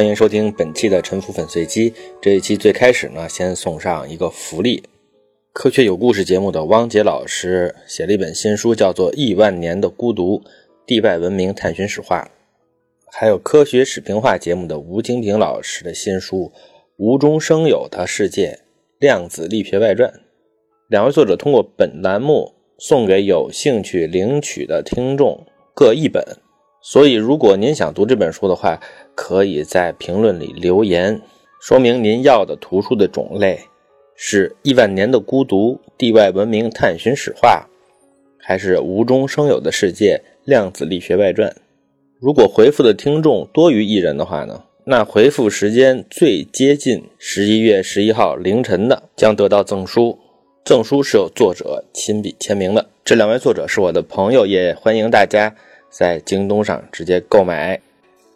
欢迎收听本期的沉浮粉碎机。这一期最开始呢，先送上一个福利。科学有故事节目的汪杰老师写了一本新书，叫做《亿万年的孤独：地外文明探寻史话》。还有科学史评话节目的吴京平老师的新书《无中生有的世界：量子力学外传》。两位作者通过本栏目送给有兴趣领取的听众各一本。所以，如果您想读这本书的话，可以在评论里留言，说明您要的图书的种类是《亿万年的孤独：地外文明探寻史话》，还是《无中生有的世界：量子力学外传》。如果回复的听众多于一人的话呢，那回复时间最接近十一月十一号凌晨的，将得到赠书。赠书是由作者亲笔签名的。这两位作者是我的朋友，也欢迎大家。在京东上直接购买。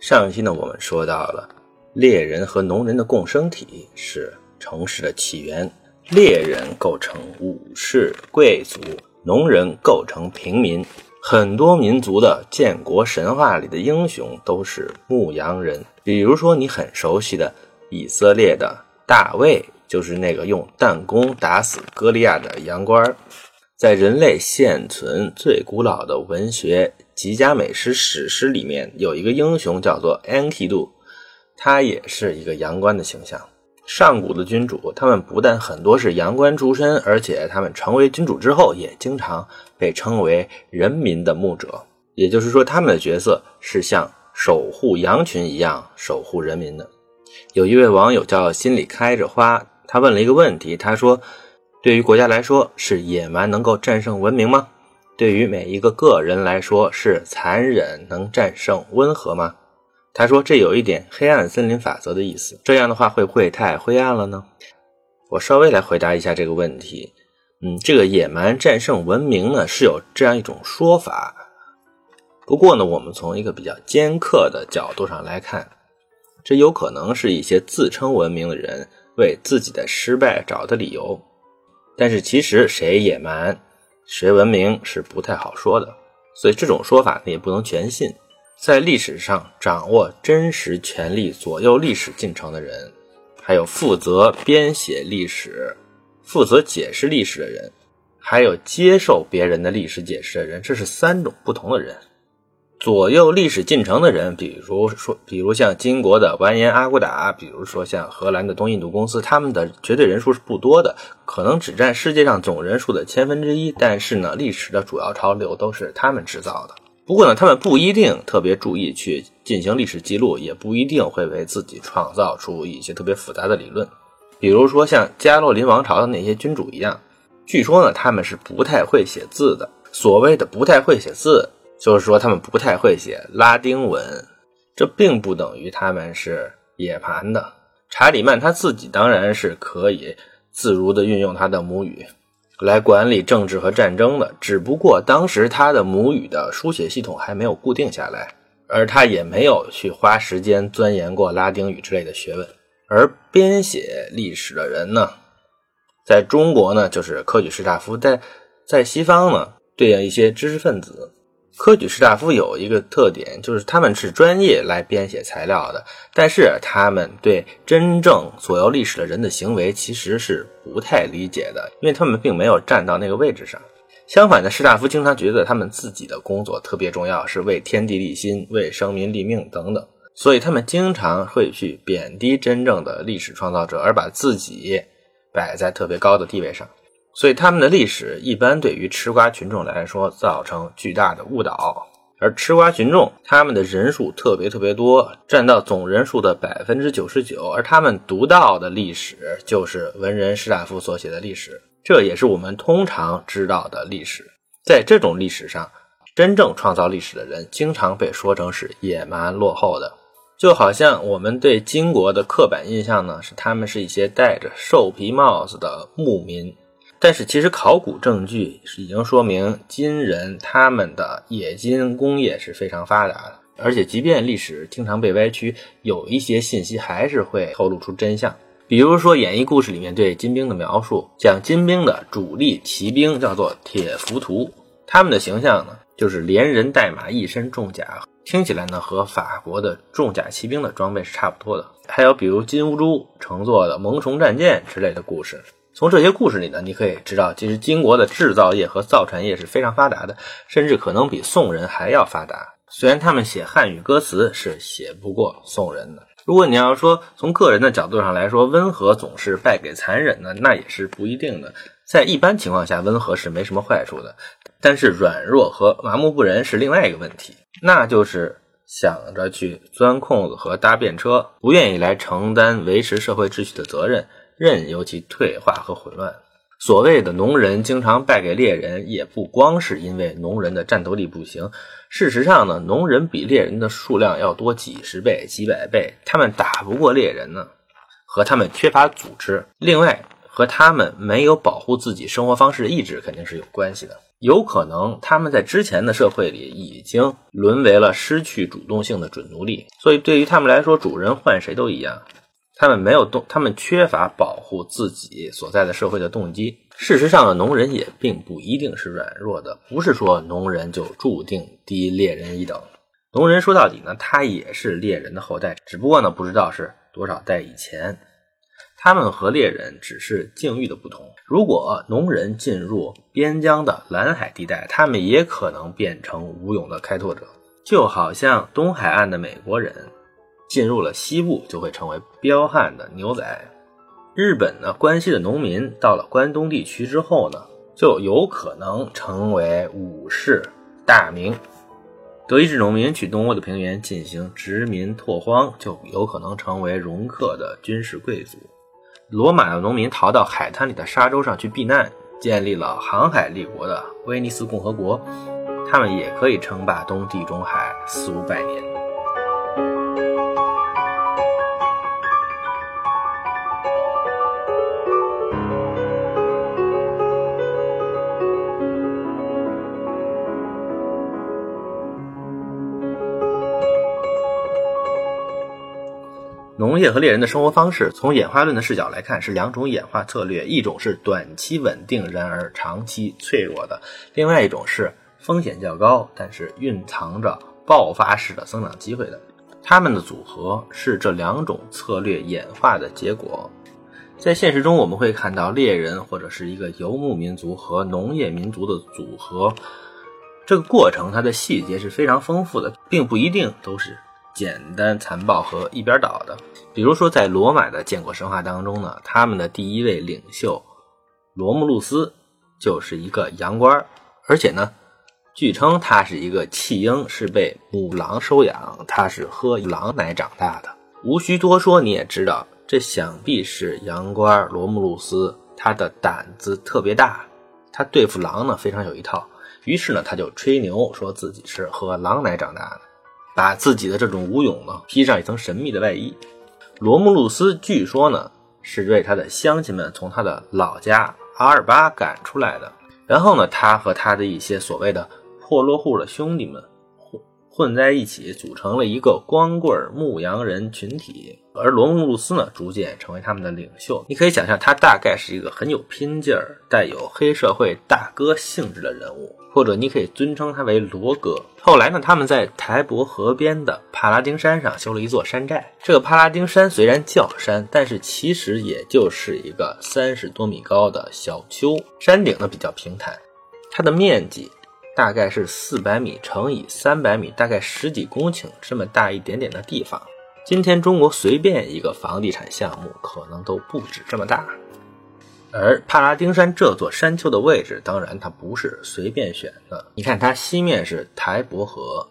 上一期呢，我们说到了猎人和农人的共生体是城市的起源，猎人构成武士贵族，农人构成平民。很多民族的建国神话里的英雄都是牧羊人，比如说你很熟悉的以色列的大卫，就是那个用弹弓打死歌利亚的羊倌。在人类现存最古老的文学。吉加美食史诗里面有一个英雄叫做安提杜，他也是一个阳关的形象。上古的君主，他们不但很多是阳关出身，而且他们成为君主之后，也经常被称为人民的牧者。也就是说，他们的角色是像守护羊群一样守护人民的。有一位网友叫心里开着花，他问了一个问题，他说：“对于国家来说，是野蛮能够战胜文明吗？”对于每一个个人来说，是残忍能战胜温和吗？他说这有一点黑暗森林法则的意思。这样的话会不会太灰暗了呢？我稍微来回答一下这个问题。嗯，这个野蛮战胜文明呢是有这样一种说法。不过呢，我们从一个比较尖刻的角度上来看，这有可能是一些自称文明的人为自己的失败找的理由。但是其实谁野蛮？谁文明是不太好说的，所以这种说法也不能全信。在历史上掌握真实权力、左右历史进程的人，还有负责编写历史、负责解释历史的人，还有接受别人的历史解释的人，这是三种不同的人。左右历史进程的人，比如说，比如像金国的完颜阿骨打，比如说像荷兰的东印度公司，他们的绝对人数是不多的，可能只占世界上总人数的千分之一。但是呢，历史的主要潮流都是他们制造的。不过呢，他们不一定特别注意去进行历史记录，也不一定会为自己创造出一些特别复杂的理论。比如说像加洛林王朝的那些君主一样，据说呢，他们是不太会写字的。所谓的不太会写字。就是说，他们不太会写拉丁文，这并不等于他们是野蛮的。查理曼他自己当然是可以自如的运用他的母语来管理政治和战争的，只不过当时他的母语的书写系统还没有固定下来，而他也没有去花时间钻研过拉丁语之类的学问。而编写历史的人呢，在中国呢就是科举士大夫，在在西方呢对应一些知识分子。科举士大夫有一个特点，就是他们是专业来编写材料的，但是他们对真正左右历史的人的行为其实是不太理解的，因为他们并没有站到那个位置上。相反的，士大夫经常觉得他们自己的工作特别重要，是为天地立心、为生民立命等等，所以他们经常会去贬低真正的历史创造者，而把自己摆在特别高的地位上。所以他们的历史一般对于吃瓜群众来说造成巨大的误导，而吃瓜群众他们的人数特别特别多，占到总人数的百分之九十九，而他们读到的历史就是文人士大夫所写的历史，这也是我们通常知道的历史。在这种历史上，真正创造历史的人经常被说成是野蛮落后的，就好像我们对金国的刻板印象呢，是他们是一些戴着兽皮帽子的牧民。但是，其实考古证据已经说明，金人他们的冶金工业是非常发达的。而且，即便历史经常被歪曲，有一些信息还是会透露出真相。比如说，演义故事里面对金兵的描述，讲金兵的主力骑兵叫做铁浮屠，他们的形象呢，就是连人带马，一身重甲，听起来呢和法国的重甲骑兵的装备是差不多的。还有比如金兀术乘坐的萌虫战舰之类的故事。从这些故事里呢，你可以知道，其实金国的制造业和造船业是非常发达的，甚至可能比宋人还要发达。虽然他们写汉语歌词是写不过宋人的。如果你要说从个人的角度上来说，温和总是败给残忍呢，那也是不一定的。在一般情况下，温和是没什么坏处的。但是软弱和麻木不仁是另外一个问题，那就是想着去钻空子和搭便车，不愿意来承担维持社会秩序的责任。任由其退化和混乱。所谓的农人经常败给猎人，也不光是因为农人的战斗力不行。事实上呢，农人比猎人的数量要多几十倍、几百倍，他们打不过猎人呢，和他们缺乏组织，另外和他们没有保护自己生活方式的意志肯定是有关系的。有可能他们在之前的社会里已经沦为了失去主动性的准奴隶，所以对于他们来说，主人换谁都一样。他们没有动，他们缺乏保护自己所在的社会的动机。事实上呢，农人也并不一定是软弱的，不是说农人就注定低猎人一等。农人说到底呢，他也是猎人的后代，只不过呢，不知道是多少代以前。他们和猎人只是境遇的不同。如果农人进入边疆的蓝海地带，他们也可能变成无勇的开拓者，就好像东海岸的美国人。进入了西部，就会成为彪悍的牛仔。日本呢，关西的农民到了关东地区之后呢，就有可能成为武士大名。德意志农民去东欧的平原进行殖民拓荒，就有可能成为容克的军事贵族。罗马的农民逃到海滩里的沙洲上去避难，建立了航海立国的威尼斯共和国，他们也可以称霸东地中海四五百年。农业和猎人的生活方式，从演化论的视角来看，是两种演化策略：一种是短期稳定，然而长期脆弱的；另外一种是风险较高，但是蕴藏着爆发式的增长机会的。它们的组合是这两种策略演化的结果。在现实中，我们会看到猎人或者是一个游牧民族和农业民族的组合，这个过程它的细节是非常丰富的，并不一定都是。简单、残暴和一边倒的，比如说在罗马的建国神话当中呢，他们的第一位领袖罗慕路斯就是一个羊倌而且呢，据称他是一个弃婴，是被母狼收养，他是喝狼奶长大的。无需多说，你也知道，这想必是羊倌罗慕路斯，他的胆子特别大，他对付狼呢非常有一套。于是呢，他就吹牛说自己是喝狼奶长大的。把自己的这种武勇呢披上一层神秘的外衣。罗慕路斯据说呢是为他的乡亲们从他的老家阿尔巴赶出来的，然后呢他和他的一些所谓的破落户的兄弟们混在一起，组成了一个光棍牧羊人群体。而罗慕路斯呢逐渐成为他们的领袖。你可以想象，他大概是一个很有拼劲儿、带有黑社会大哥性质的人物。或者你可以尊称他为罗哥。后来呢，他们在台伯河边的帕拉丁山上修了一座山寨。这个帕拉丁山虽然叫山，但是其实也就是一个三十多米高的小丘。山顶呢比较平坦，它的面积大概是四百米乘以三百米，大概十几公顷这么大一点点的地方。今天中国随便一个房地产项目可能都不止这么大。而帕拉丁山这座山丘的位置，当然它不是随便选的。你看，它西面是台伯河，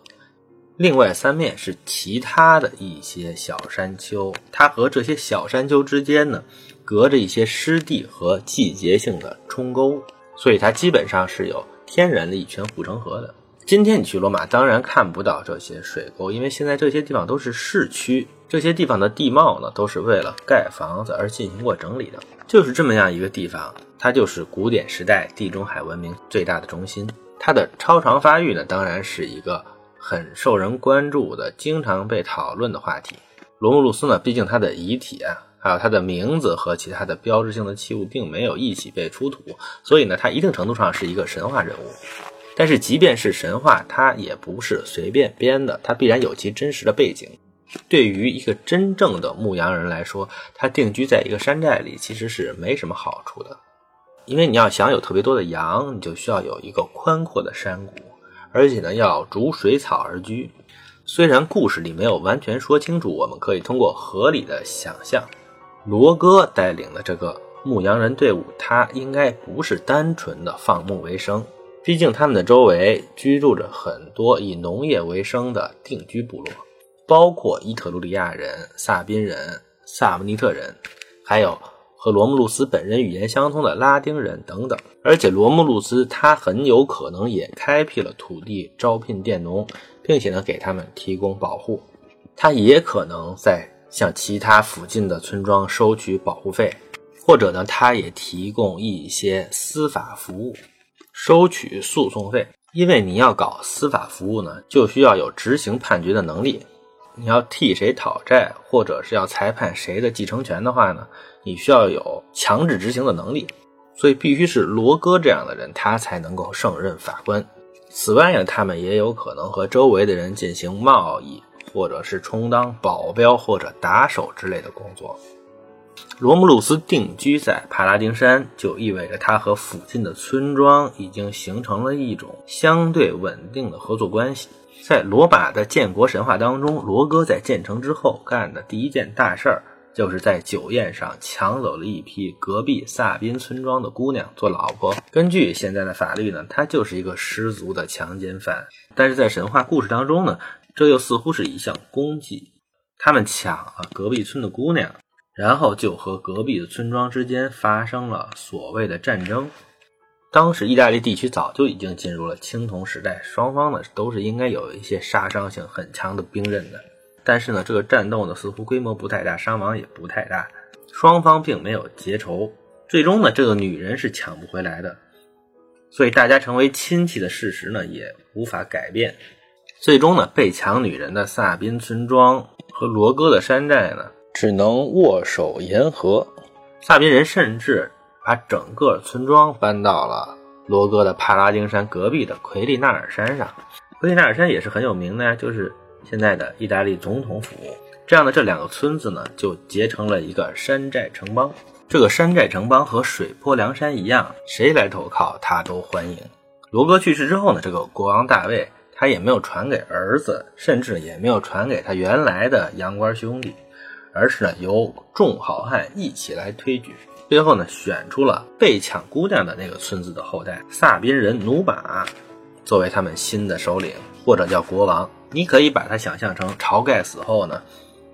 另外三面是其他的一些小山丘。它和这些小山丘之间呢，隔着一些湿地和季节性的冲沟，所以它基本上是有天然的一圈护城河的。今天你去罗马，当然看不到这些水沟，因为现在这些地方都是市区。这些地方的地貌呢，都是为了盖房子而进行过整理的。就是这么样一个地方，它就是古典时代地中海文明最大的中心。它的超长发育呢，当然是一个很受人关注的、经常被讨论的话题。罗慕路斯呢，毕竟他的遗体啊，还有他的名字和其他的标志性的器物，并没有一起被出土，所以呢，他一定程度上是一个神话人物。但是即便是神话，它也不是随便编的，它必然有其真实的背景。对于一个真正的牧羊人来说，他定居在一个山寨里，其实是没什么好处的。因为你要想有特别多的羊，你就需要有一个宽阔的山谷，而且呢要逐水草而居。虽然故事里没有完全说清楚，我们可以通过合理的想象，罗哥带领的这个牧羊人队伍，他应该不是单纯的放牧为生。毕竟他们的周围居住着很多以农业为生的定居部落，包括伊特鲁里亚人、萨宾人、萨姆尼特人，还有和罗慕路斯本人语言相通的拉丁人等等。而且罗慕路斯他很有可能也开辟了土地，招聘佃农，并且呢给他们提供保护。他也可能在向其他附近的村庄收取保护费，或者呢他也提供一些司法服务。收取诉讼费，因为你要搞司法服务呢，就需要有执行判决的能力。你要替谁讨债，或者是要裁判谁的继承权的话呢，你需要有强制执行的能力。所以必须是罗哥这样的人，他才能够胜任法官。此外呢，他们也有可能和周围的人进行贸易，或者是充当保镖或者打手之类的工作。罗姆鲁斯定居在帕拉丁山，就意味着他和附近的村庄已经形成了一种相对稳定的合作关系。在罗马的建国神话当中，罗哥在建成之后干的第一件大事儿，就是在酒宴上抢走了一批隔壁萨宾村庄的姑娘做老婆。根据现在的法律呢，他就是一个十足的强奸犯。但是在神话故事当中呢，这又似乎是一项功绩。他们抢了隔壁村的姑娘。然后就和隔壁的村庄之间发生了所谓的战争。当时意大利地区早就已经进入了青铜时代，双方呢都是应该有一些杀伤性很强的兵刃的。但是呢，这个战斗呢似乎规模不太大，伤亡也不太大，双方并没有结仇。最终呢，这个女人是抢不回来的，所以大家成为亲戚的事实呢也无法改变。最终呢，被抢女人的萨宾村庄和罗哥的山寨呢。只能握手言和。萨宾人甚至把整个村庄搬到了罗哥的帕拉丁山隔壁的奎利纳尔山上。奎利纳尔山也是很有名的，就是现在的意大利总统府。这样的这两个村子呢，就结成了一个山寨城邦。这个山寨城邦和水泊梁山一样，谁来投靠他都欢迎。罗哥去世之后呢，这个国王大卫他也没有传给儿子，甚至也没有传给他原来的洋官兄弟。而是呢，由众好汉一起来推举，最后呢，选出了被抢姑娘的那个村子的后代萨宾人努马，作为他们新的首领，或者叫国王。你可以把它想象成晁盖死后呢，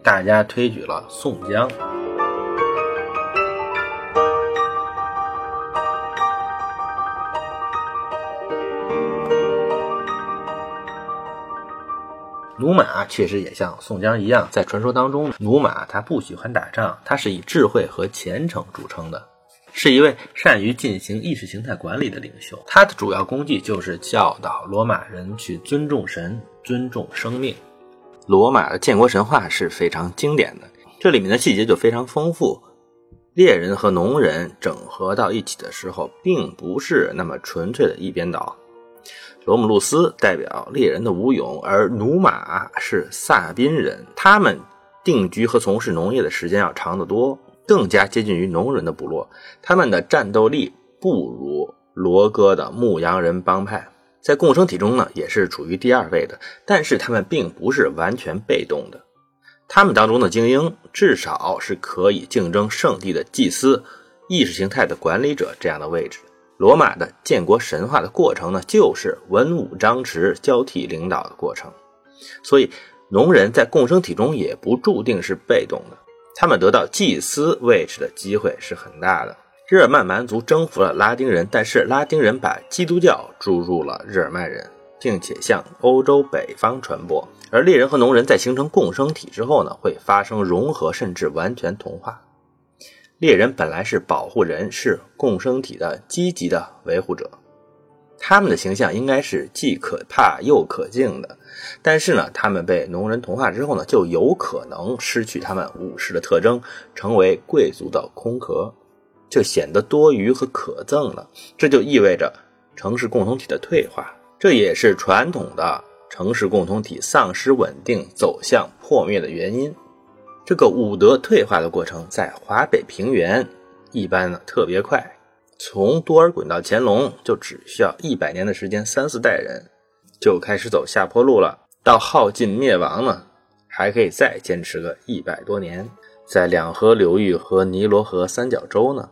大家推举了宋江。努马确实也像宋江一样，在传说当中，努马他不喜欢打仗，他是以智慧和虔诚著称的，是一位善于进行意识形态管理的领袖。他的主要功绩就是教导罗马人去尊重神、尊重生命。罗马的建国神话是非常经典的，这里面的细节就非常丰富。猎人和农人整合到一起的时候，并不是那么纯粹的一边倒。罗姆路斯代表猎人的武勇，而努马是萨宾人，他们定居和从事农业的时间要长得多，更加接近于农人的部落。他们的战斗力不如罗哥的牧羊人帮派，在共生体中呢也是处于第二位的。但是他们并不是完全被动的，他们当中的精英至少是可以竞争圣地的祭司、意识形态的管理者这样的位置。罗马的建国神话的过程呢，就是文武张弛交替领导的过程，所以农人在共生体中也不注定是被动的，他们得到祭司位置的机会是很大的。日耳曼蛮族征服了拉丁人，但是拉丁人把基督教注入了日耳曼人，并且向欧洲北方传播。而猎人和农人在形成共生体之后呢，会发生融合，甚至完全同化。猎人本来是保护人，是共生体的积极的维护者，他们的形象应该是既可怕又可敬的。但是呢，他们被农人同化之后呢，就有可能失去他们武士的特征，成为贵族的空壳，就显得多余和可憎了。这就意味着城市共同体的退化。这也是传统的城市共同体丧失稳定、走向破灭的原因。这个武德退化的过程在华北平原一般呢特别快，从多尔衮到乾隆就只需要一百年的时间，三四代人就开始走下坡路了。到耗尽灭亡呢，还可以再坚持个一百多年。在两河流域和尼罗河三角洲呢，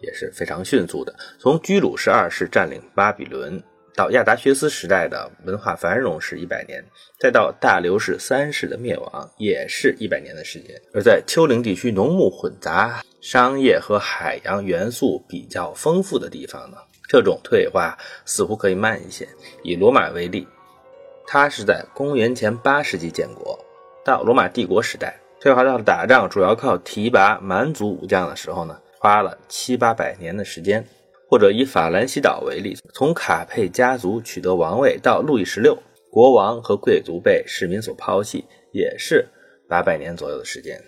也是非常迅速的。从居鲁士二世占领巴比伦。到亚达薛斯时代的文化繁荣是一百年，再到大流士三世的灭亡也是一百年的时间。而在丘陵地区农牧混杂、商业和海洋元素比较丰富的地方呢，这种退化似乎可以慢一些。以罗马为例，它是在公元前八世纪建国，到罗马帝国时代退化到打仗主要靠提拔蛮族武将的时候呢，花了七八百年的时间。或者以法兰西岛为例，从卡佩家族取得王位到路易十六，国王和贵族被市民所抛弃，也是八百年左右的时间。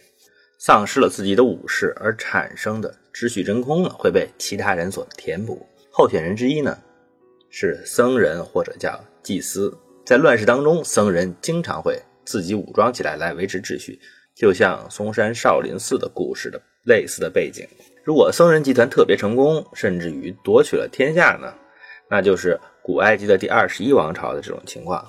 丧失了自己的武士而产生的秩序真空呢，会被其他人所填补。候选人之一呢，是僧人或者叫祭司。在乱世当中，僧人经常会自己武装起来来维持秩序，就像嵩山少林寺的故事的类似的背景。如果僧人集团特别成功，甚至于夺取了天下呢？那就是古埃及的第二十一王朝的这种情况。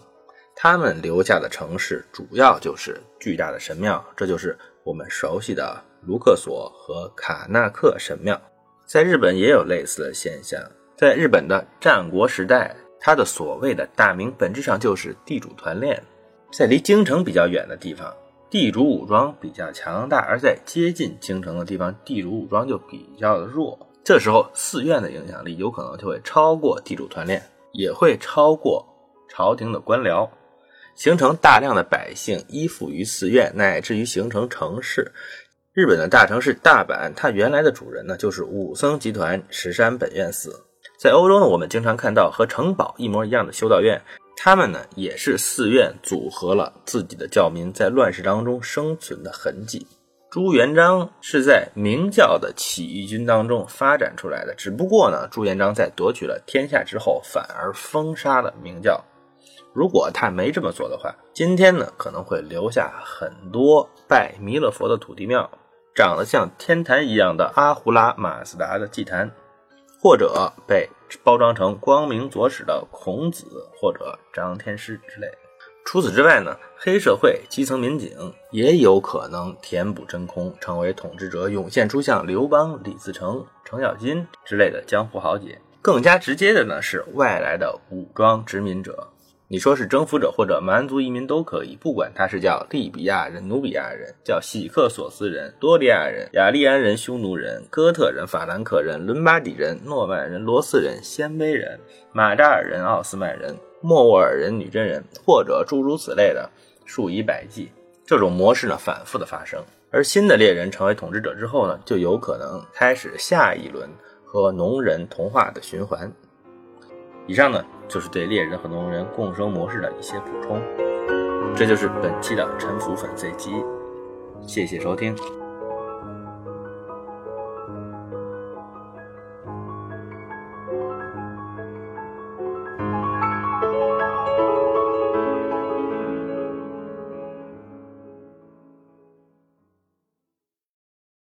他们留下的城市主要就是巨大的神庙，这就是我们熟悉的卢克索和卡纳克神庙。在日本也有类似的现象。在日本的战国时代，它的所谓的大名本质上就是地主团练，在离京城比较远的地方。地主武装比较强大，而在接近京城的地方，地主武装就比较的弱。这时候，寺院的影响力有可能就会超过地主团练，也会超过朝廷的官僚，形成大量的百姓依附于寺院，乃至于形成城市。日本的大城市大阪，它原来的主人呢，就是武僧集团石山本愿寺。在欧洲呢，我们经常看到和城堡一模一样的修道院。他们呢，也是寺院组合了自己的教民在乱世当中生存的痕迹。朱元璋是在明教的起义军当中发展出来的，只不过呢，朱元璋在夺取了天下之后，反而封杀了明教。如果他没这么做的话，今天呢，可能会留下很多拜弥勒佛的土地庙，长得像天坛一样的阿胡拉马斯达的祭坛。或者被包装成光明左使的孔子或者张天师之类。除此之外呢，黑社会基层民警也有可能填补真空，成为统治者，涌现出像刘邦、李自成、程咬金之类的江湖豪杰。更加直接的呢，是外来的武装殖民者。你说是征服者或者蛮族移民都可以，不管他是叫利比亚人、努比亚人，叫喜克索斯人、多利亚人、雅利安人、匈奴人、哥特人、法兰克人、伦巴底人、诺曼人、罗斯人、鲜卑人、马扎尔人、奥斯曼人、莫卧尔人、女真人，或者诸如此类的数以百计。这种模式呢，反复的发生。而新的猎人成为统治者之后呢，就有可能开始下一轮和农人同化的循环。以上呢。就是对猎人和农人共生模式的一些补充，这就是本期的沉浮粉碎机，谢谢收听。